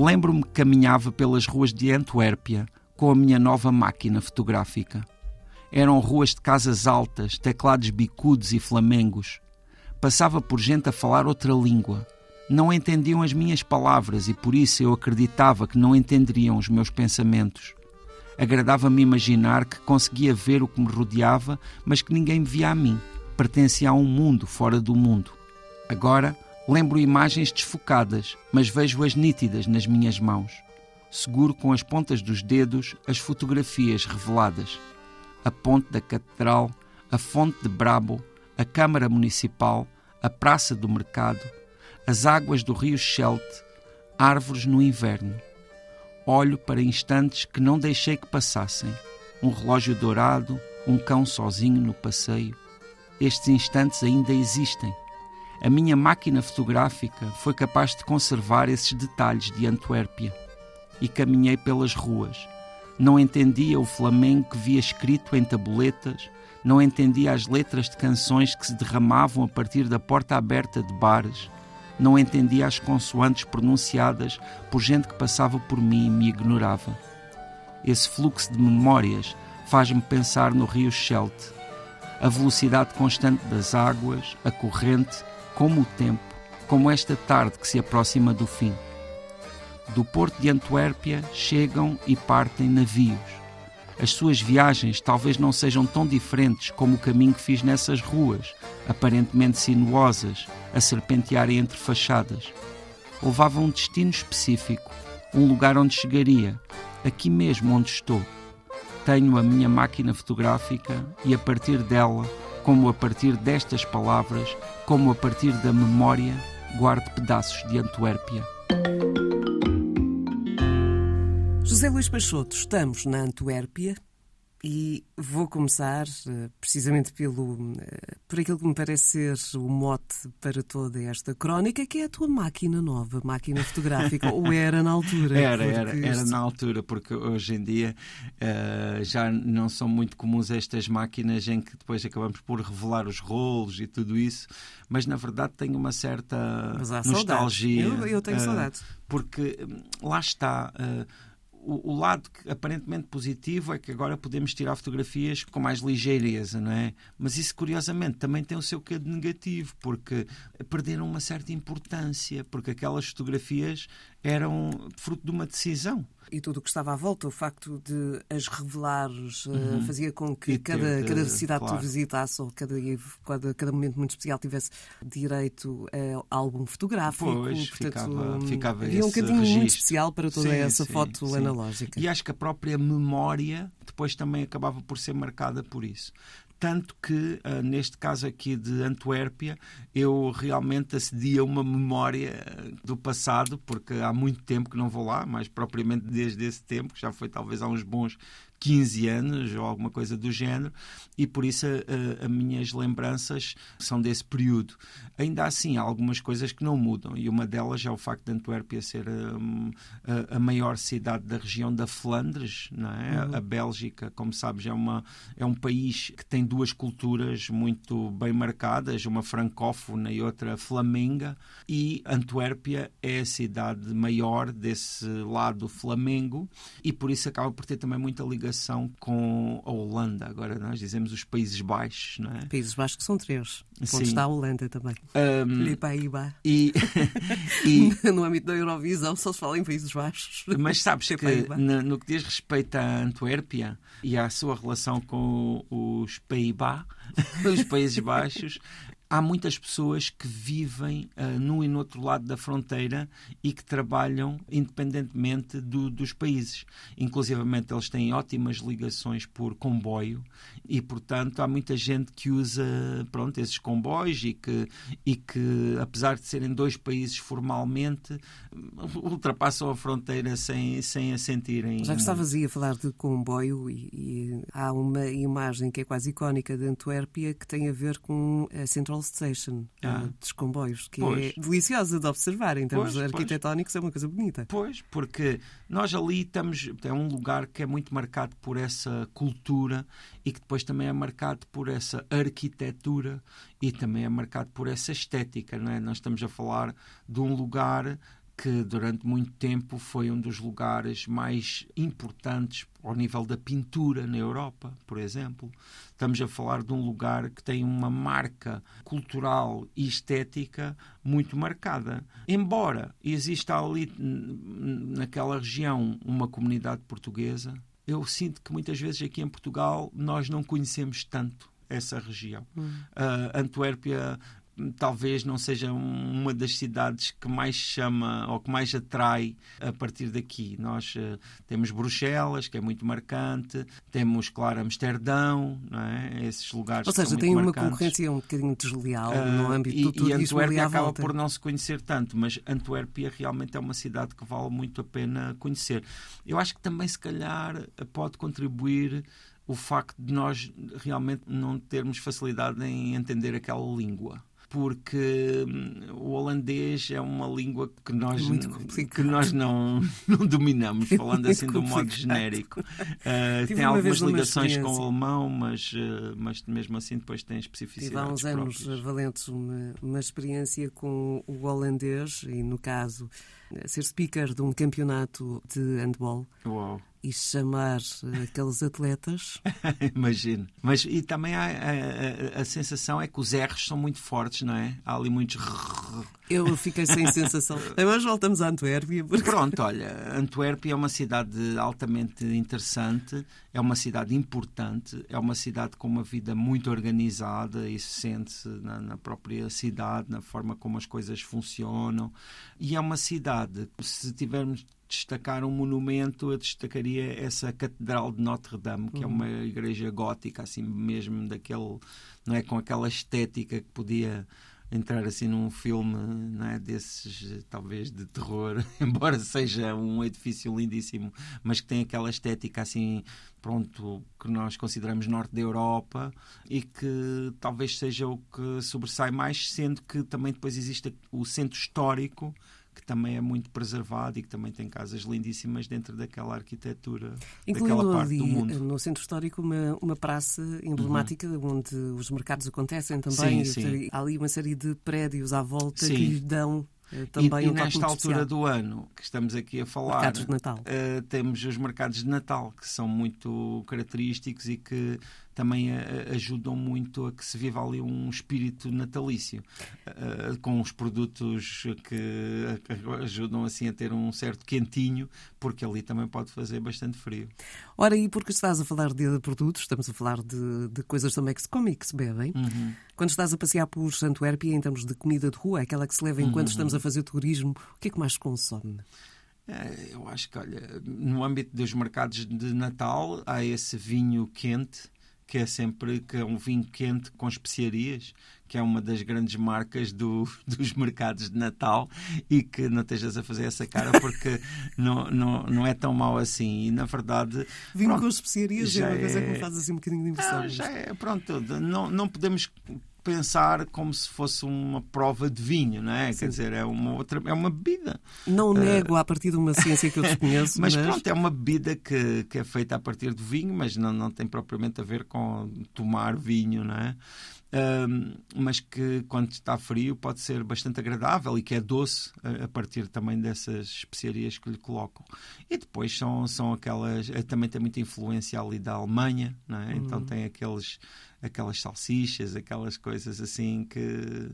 Lembro-me que caminhava pelas ruas de Antuérpia com a minha nova máquina fotográfica. Eram ruas de casas altas, teclados bicudos e flamengos. Passava por gente a falar outra língua. Não entendiam as minhas palavras e por isso eu acreditava que não entenderiam os meus pensamentos. Agradava-me imaginar que conseguia ver o que me rodeava, mas que ninguém me via a mim. Pertencia a um mundo fora do mundo. Agora lembro imagens desfocadas, mas vejo-as nítidas nas minhas mãos. Seguro com as pontas dos dedos as fotografias reveladas. A ponte da catedral, a fonte de Brabo, a Câmara Municipal, a Praça do Mercado, as águas do rio Scheldt, árvores no inverno. Olho para instantes que não deixei que passassem. Um relógio dourado, um cão sozinho no passeio. Estes instantes ainda existem. A minha máquina fotográfica foi capaz de conservar esses detalhes de Antuérpia. E caminhei pelas ruas. Não entendia o flamengo que via escrito em tabuletas, não entendia as letras de canções que se derramavam a partir da porta aberta de bares, não entendia as consoantes pronunciadas por gente que passava por mim e me ignorava. Esse fluxo de memórias faz-me pensar no rio Scheldt, a velocidade constante das águas, a corrente, como o tempo, como esta tarde que se aproxima do fim. Do porto de Antuérpia chegam e partem navios. As suas viagens talvez não sejam tão diferentes como o caminho que fiz nessas ruas, aparentemente sinuosas, a serpentearem entre fachadas. Levava um destino específico, um lugar onde chegaria, aqui mesmo onde estou. Tenho a minha máquina fotográfica e a partir dela, como a partir destas palavras, como a partir da memória, guardo pedaços de Antuérpia. José Luís Peixoto, estamos na Antuérpia e vou começar eh, precisamente pelo, eh, por aquilo que me parece ser o mote para toda esta crónica, que é a tua máquina nova, máquina fotográfica, ou era na altura? Era, era, era na altura, porque hoje em dia uh, já não são muito comuns estas máquinas em que depois acabamos por revelar os rolos e tudo isso, mas na verdade tenho uma certa nostalgia. Eu, eu, tenho uh, saudades. Porque hum, lá está. Uh, o, o, lado que, aparentemente positivo é que agora podemos tirar fotografias com mais ligeireza, não é? Mas isso, curiosamente, também tem o seu quê de negativo, porque perderam uma certa importância, porque aquelas fotografias eram fruto de uma decisão e tudo o que estava à volta, o facto de as revelares eh, uhum. uh, fazia com que cada, cada cidade claro. que tu visitasses ou cada, cada, cada momento muito especial tivesse direito a álbum fotográfico. Pois, portanto, ficava, ficava havia um bocadinho muito especial para toda sim, essa sim, foto sim. analógica. E acho que a própria memória depois também acabava por ser marcada por isso tanto que, uh, neste caso aqui de Antuérpia, eu realmente acedi a uma memória do passado, porque há muito tempo que não vou lá, mais propriamente desde esse tempo, que já foi talvez há uns bons 15 anos ou alguma coisa do género, e por isso as minhas lembranças são desse período. Ainda assim, há algumas coisas que não mudam, e uma delas é o facto de Antuérpia ser hum, a, a maior cidade da região da Flandres, não é? Uhum. A Bélgica, como sabes, é, uma, é um país que tem duas culturas muito bem marcadas, uma francófona e outra flamenga, e Antuérpia é a cidade maior desse lado flamengo, e por isso acaba por ter também muita ligação ligação com a Holanda. Agora nós dizemos os Países Baixos, não é? Países Baixos que são três. Onde está a Holanda também. Um, Le Paíba. E, e no âmbito da Eurovisão só se fala em Países Baixos. Mas sabes que no, no, que diz respeito à Antuérpia e à sua relação com os Paíba, os Países Baixos, há muitas pessoas que vivem uh, num e no outro lado da fronteira e que trabalham independentemente do, dos países. Inclusivamente, eles têm ótimas ligações por comboio e, portanto, há muita gente que usa pronto, esses comboios e que, e que, apesar de serem dois países formalmente, ultrapassam a fronteira sem, sem a sentirem. Já que estavas aí a falar de comboio e, e há uma imagem que é quase icónica de Antuérpia que tem a ver com a Central Station ah. dos comboios, que é pois. é deliciosa de observar em termos pois, arquitetónicos, pois. é uma coisa bonita. Pois, porque nós ali estamos, é um lugar que é muito marcado por essa cultura e que depois também é marcado por essa arquitetura e também é marcado por essa estética, não é? Nós estamos a falar de um lugar que durante muito tempo foi um dos lugares mais importantes ao nível da pintura na Europa, por exemplo. Estamos a falar de um lugar que tem uma marca cultural e estética muito marcada. Embora exista ali naquela região uma comunidade portuguesa, eu sinto que muitas vezes aqui em Portugal nós não conhecemos tanto essa região. Hum. Uh, Antuérpia talvez não seja uma das cidades que mais chama ou que mais atrai a partir daqui. Nós uh, temos Bruxelas, que é muito marcante, temos, claro, Amsterdão, não é? esses lugares Ou seja, tem uma marcantes. concorrência um bocadinho desleal uh, no âmbito e, do turismo. E Antuérpia acaba por não se conhecer tanto, mas Antuérpia realmente é uma cidade que vale muito a pena conhecer. Eu acho que também, se calhar, pode contribuir o facto de nós realmente não termos facilidade em entender aquela língua porque hum, o holandês é uma língua que nós, que nós não, não dominamos, falando assim de um modo genérico. Uh, tem algumas ligações com o alemão, mas, uh, mas mesmo assim depois tem especificidades Tive há uns próprias. anos valentes uma, uma experiência com o holandês e, no caso, ser speaker de um campeonato de handball. Uau e chamar aqueles atletas. Imagino. Mas e também há, a, a, a, sensação é que os R's são muito fortes, não é? Há ali muitos. Eu fiquei sem sensação. Mas voltamos a Antuérpia. Porque... Pronto, olha, Antuérpia é uma cidade altamente interessante, é uma cidade importante, é uma cidade com uma vida muito organizada e se sente-se na, na própria cidade, na forma como as coisas funcionam. E é uma cidade, se tivermos destacar um monumento, eu destacaria essa Catedral de Notre-Dame, que uhum. é uma igreja gótica, assim mesmo, daquele, não é, com aquela estética que podia entrar assim num filme não é, desses, talvez de terror, embora seja um edifício lindíssimo, mas que tem aquela estética assim, pronto, que nós consideramos norte da Europa e que talvez seja o que sobressai mais, sendo que também depois existe o centro histórico que também é muito preservado e que também tem casas lindíssimas dentro daquela arquitetura Incluindo daquela parte ali, do mundo. no centro histórico, uma, uma praça emblemática uhum. onde os mercados acontecem também. Sim, sim. Há ali uma série de prédios à volta sim. que lhe dão eh, também e, um e nesta altura especial. do ano que estamos aqui a falar, mercados de Natal. Uh, temos os mercados de Natal que são muito característicos e que também a, ajudam muito a que se viva ali um espírito natalício, uh, com os produtos que ajudam assim a ter um certo quentinho, porque ali também pode fazer bastante frio. Ora, e porque estás a falar de produtos, estamos a falar de, de coisas também que se comem e que se bebem. Uhum. Quando estás a passear por Antuérpia, em termos de comida de rua, aquela que se leva enquanto uhum. estamos a fazer turismo, o que é que mais consome? É, eu acho que, olha, no âmbito dos mercados de Natal, há esse vinho quente que é sempre que é um vinho quente com especiarias, que é uma das grandes marcas do, dos mercados de Natal e que não estejas a fazer essa cara porque não, não, não é tão mau assim. E na verdade. Vinho pronto, com especiarias é uma coisa que me faz assim um bocadinho de impressão. Ah, já é, pronto, não, não podemos pensar como se fosse uma prova de vinho, não é? Sim. Quer dizer, é uma outra, é uma bebida. Não nego uh, a partir de uma ciência que eu desconheço, mas, mas, pronto, é uma bebida que, que é feita a partir do vinho, mas não, não tem propriamente a ver com tomar vinho, não é? Uh, mas que quando está frio pode ser bastante agradável e que é doce a, a, partir também dessas especiarias que lhe colocam. E depois são, são aquelas. Eh, também tem muita influência ali da Alemanha, é? Então uhum. então tem aqueles aquelas salsichas, aquelas coisas assim que,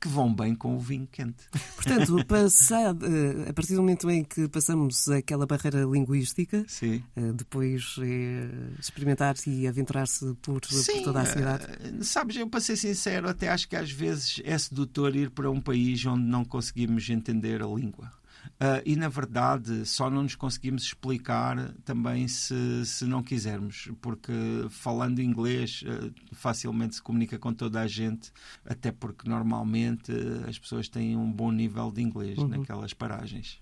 que vão bem com o vinho quente. Portanto, passado, eh, a partir do momento em que passamos aquela barreira linguística, Sim. Eh, depois é experimentar-se e aventurar-se por, por, toda a cidade. Sabes, eu para ser sincero, até acho que às vezes é sedutor ir para um país onde não conseguimos entender a língua. Uh, e, na verdade, só não nos conseguimos explicar também se, se não quisermos, porque falando inglês uh, facilmente se comunica com toda a gente, até porque normalmente uh, as pessoas têm um bom nível de inglês uhum. naquelas paragens.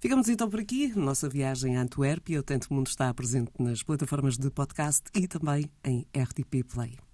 Ficamos então por aqui. Nossa viagem a Antuérpia. O Tanto Mundo está presente nas plataformas de podcast e também em RTP Play.